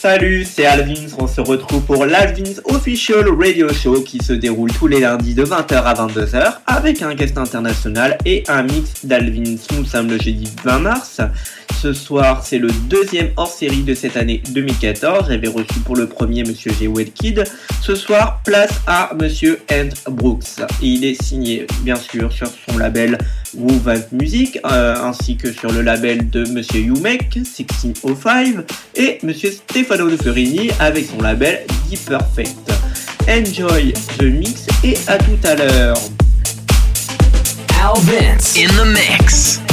Salut, c'est Alvins. On se retrouve pour l'Alvins Official Radio Show qui se déroule tous les lundis de 20h à 22h avec un guest international et un mix d'Alvins. Nous sommes le jeudi 20 mars. Ce soir, c'est le deuxième hors-série de cette année 2014. J'avais reçu pour le premier Monsieur G. Kid. Ce soir, place à Monsieur Ant Brooks. il est signé, bien sûr, sur son label Woo Music, euh, ainsi que sur le label de Monsieur Yumek, 1605, et Monsieur Stefano De avec son label Deep Perfect. Enjoy the mix et à tout à l'heure. in the mix.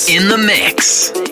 mix. In the mix.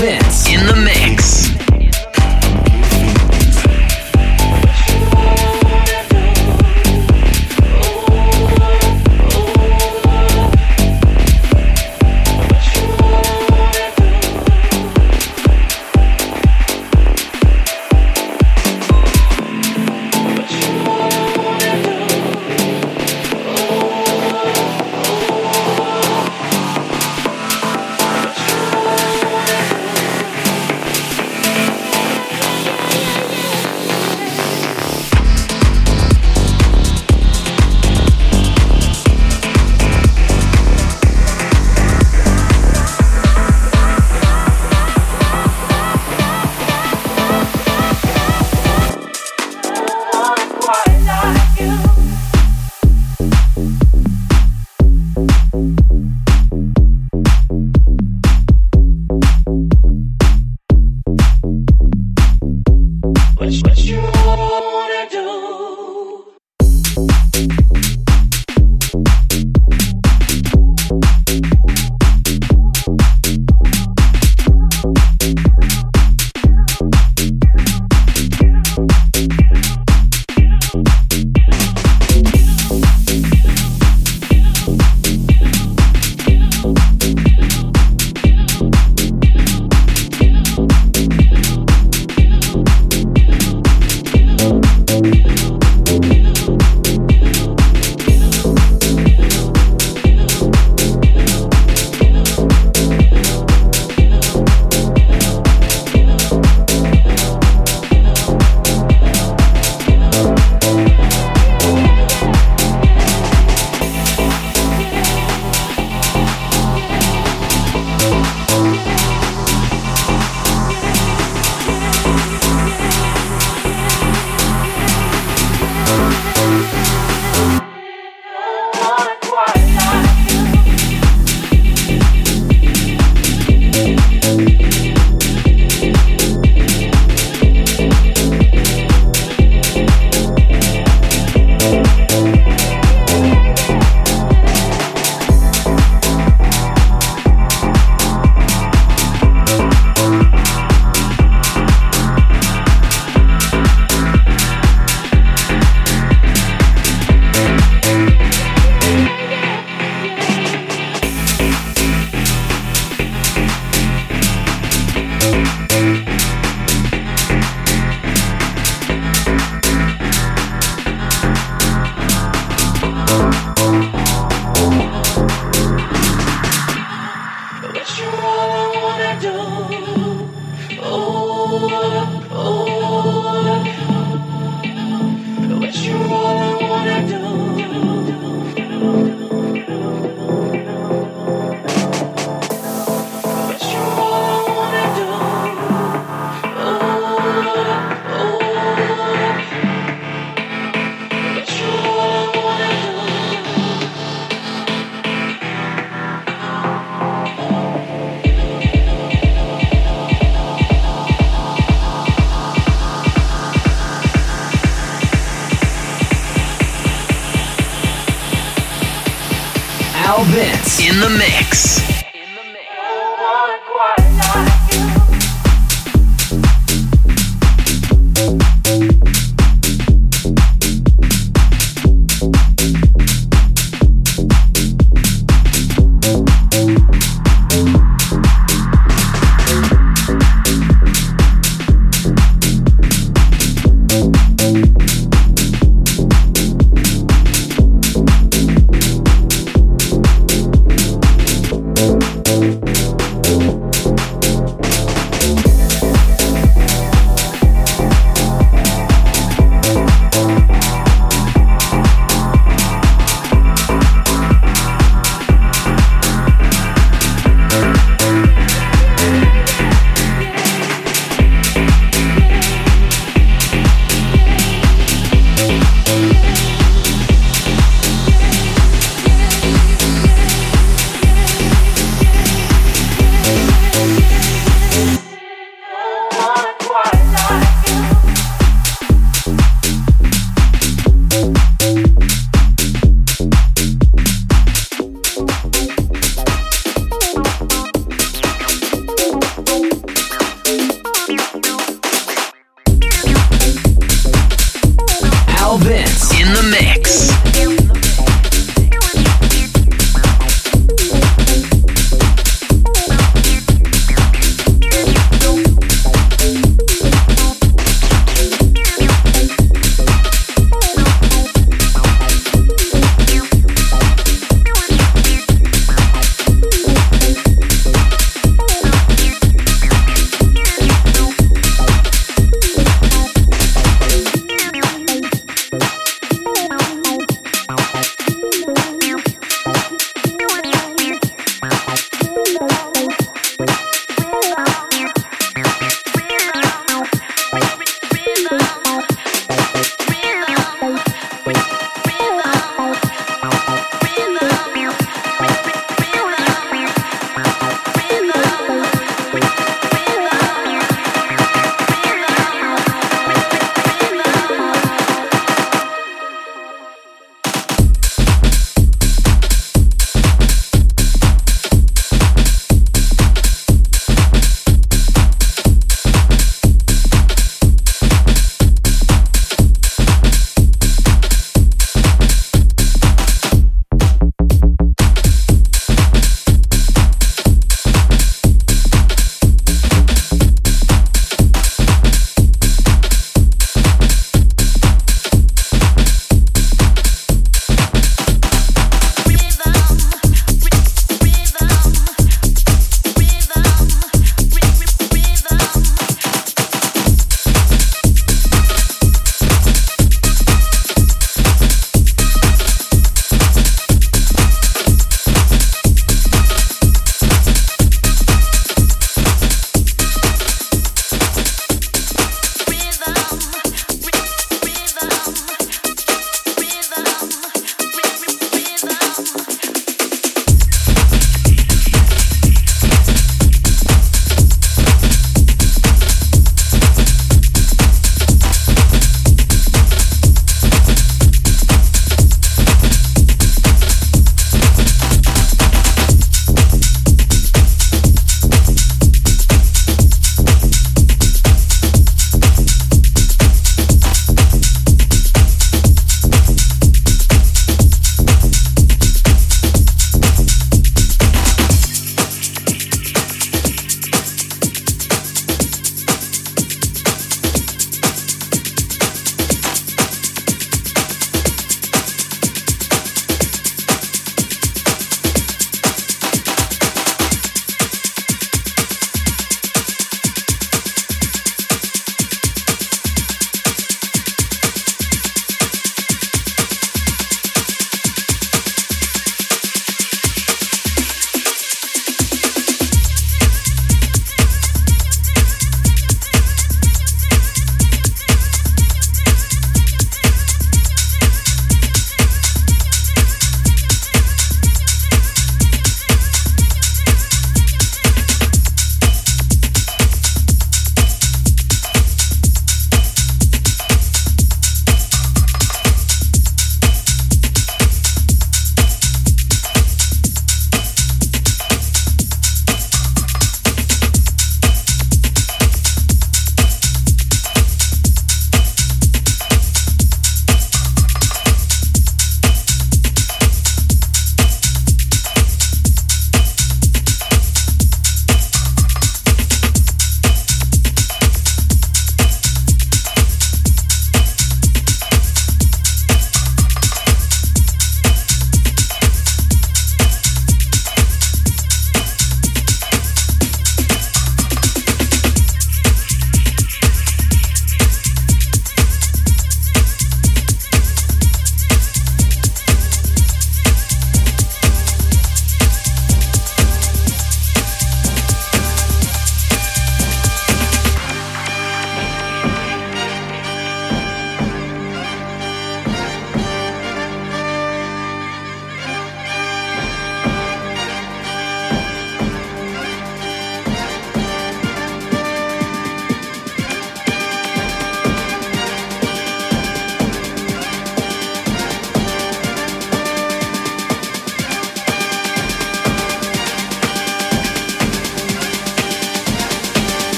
Vince in the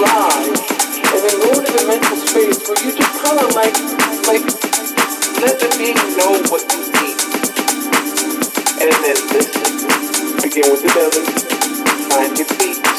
arrive in order lower dimensional space where you just kind of like, like, let the being know what you need. And then listen. Begin with the belly, find your feet.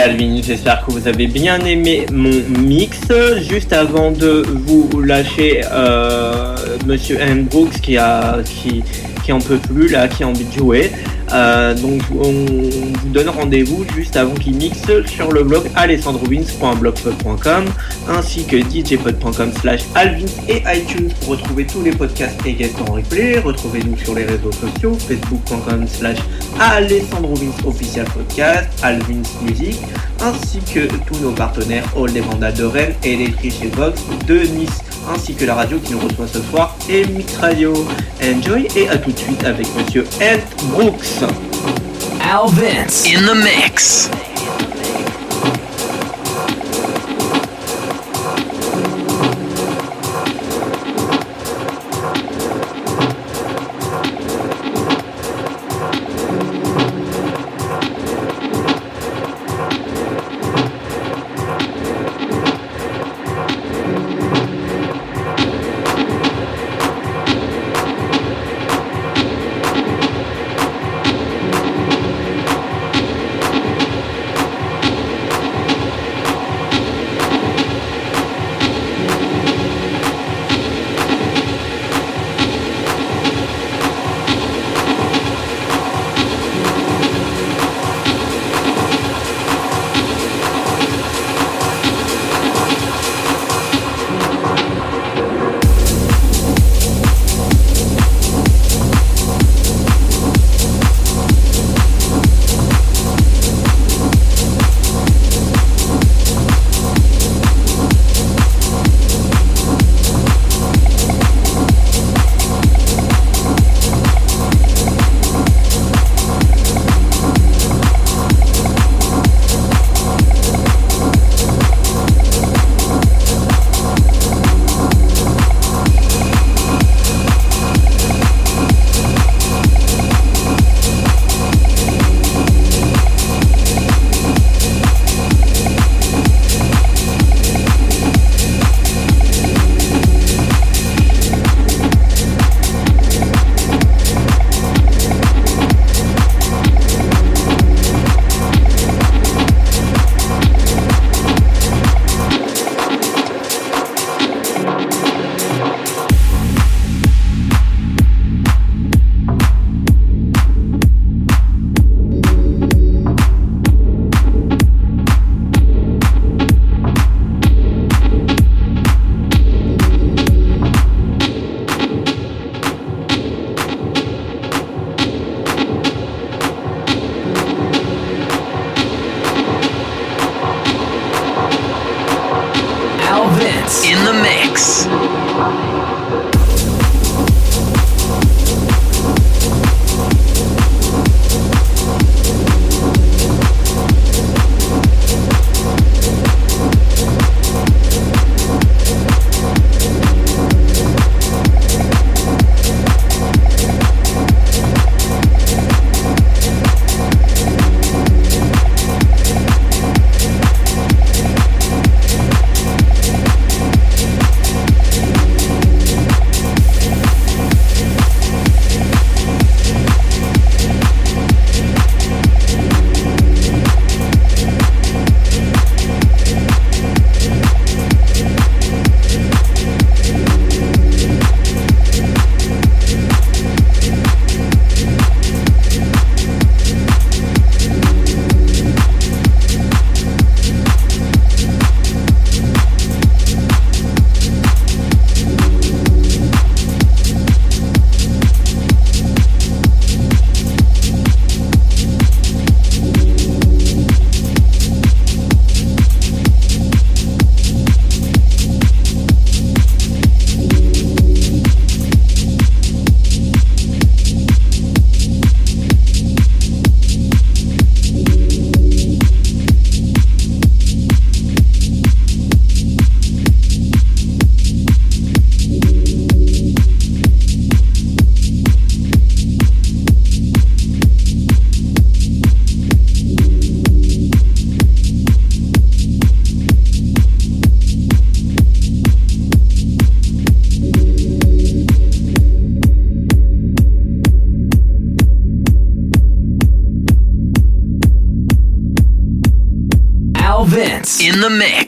Alvin, j'espère que vous avez bien aimé mon mix. Juste avant de vous lâcher euh, Monsieur Anne Brooks qui a qui, qui en peut plus là, qui a envie de jouer. Euh, donc on vous donne rendez-vous juste avant qu'il mixe sur le blog alessandrovins.blogspot.com ainsi que djpod.com slash alvins et iTunes pour retrouver tous les podcasts et guests en replay. Retrouvez-nous sur les réseaux sociaux facebook.com slash alessandrovins official podcast, alvins music ainsi que tous nos partenaires All les Mandats de Rennes et Electric et Vox de Nice ainsi que la radio qui nous reçoit ce soir et Mix Radio. Enjoy et à tout de suite avec Monsieur Ed Brooks. Al Vince in the mix. The mix.